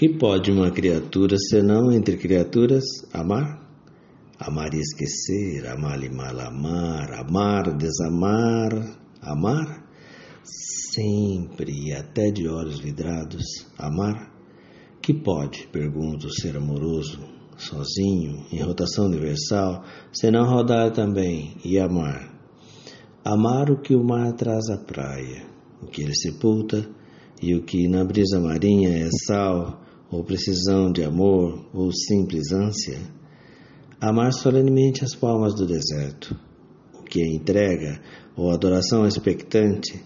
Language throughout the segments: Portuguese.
Que pode uma criatura, senão entre criaturas, amar? Amar e esquecer, amar e mal amar, amar, desamar, amar? Sempre e até de olhos vidrados, amar? Que pode, pergunta o ser amoroso, sozinho, em rotação universal, senão rodar também e amar? Amar o que o mar traz à praia, o que ele sepulta e o que na brisa marinha é sal, ou precisão de amor, ou simples ânsia, amar solenemente as palmas do deserto, o que é entrega ou adoração expectante,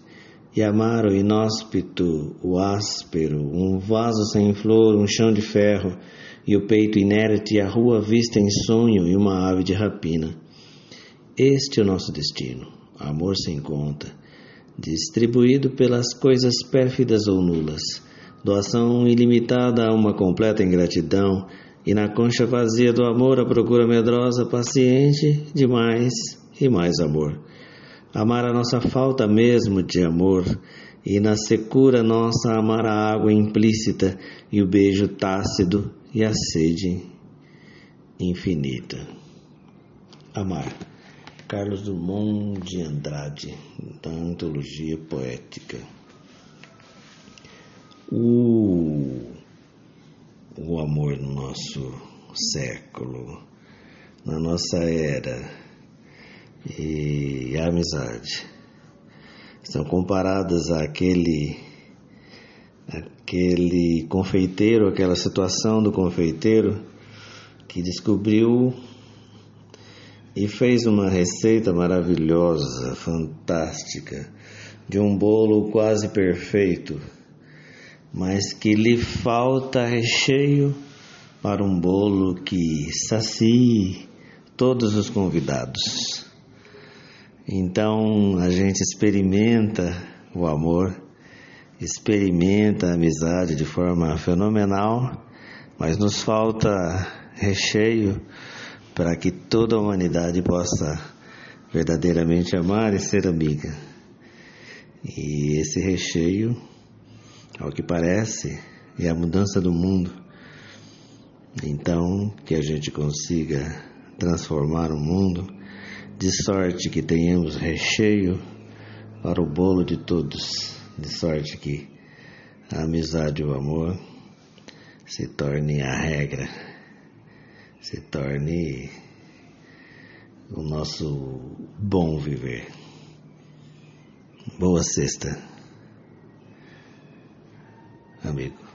e amar o inóspito, o áspero, um vaso sem flor, um chão de ferro, e o peito inerte, e a rua vista em sonho, e uma ave de rapina. Este é o nosso destino, amor sem conta, distribuído pelas coisas pérfidas ou nulas doação ilimitada a uma completa ingratidão, e na concha vazia do amor a procura medrosa, paciente de mais e mais amor. Amar a nossa falta mesmo de amor, e na secura nossa amar a água implícita e o beijo tácido e a sede infinita. Amar. Carlos Drummond de Andrade, da Antologia Poética o, o amor no nosso século, na nossa era e a amizade estão comparadas àquele aquele confeiteiro, aquela situação do confeiteiro que descobriu e fez uma receita maravilhosa, fantástica, de um bolo quase perfeito mas que lhe falta recheio para um bolo que sacie todos os convidados. Então a gente experimenta o amor, experimenta a amizade de forma fenomenal, mas nos falta recheio para que toda a humanidade possa verdadeiramente amar e ser amiga. E esse recheio ao que parece, é a mudança do mundo. Então, que a gente consiga transformar o mundo de sorte que tenhamos recheio para o bolo de todos, de sorte que a amizade e o amor se torne a regra, se torne o nosso bom viver. Boa sexta I mean.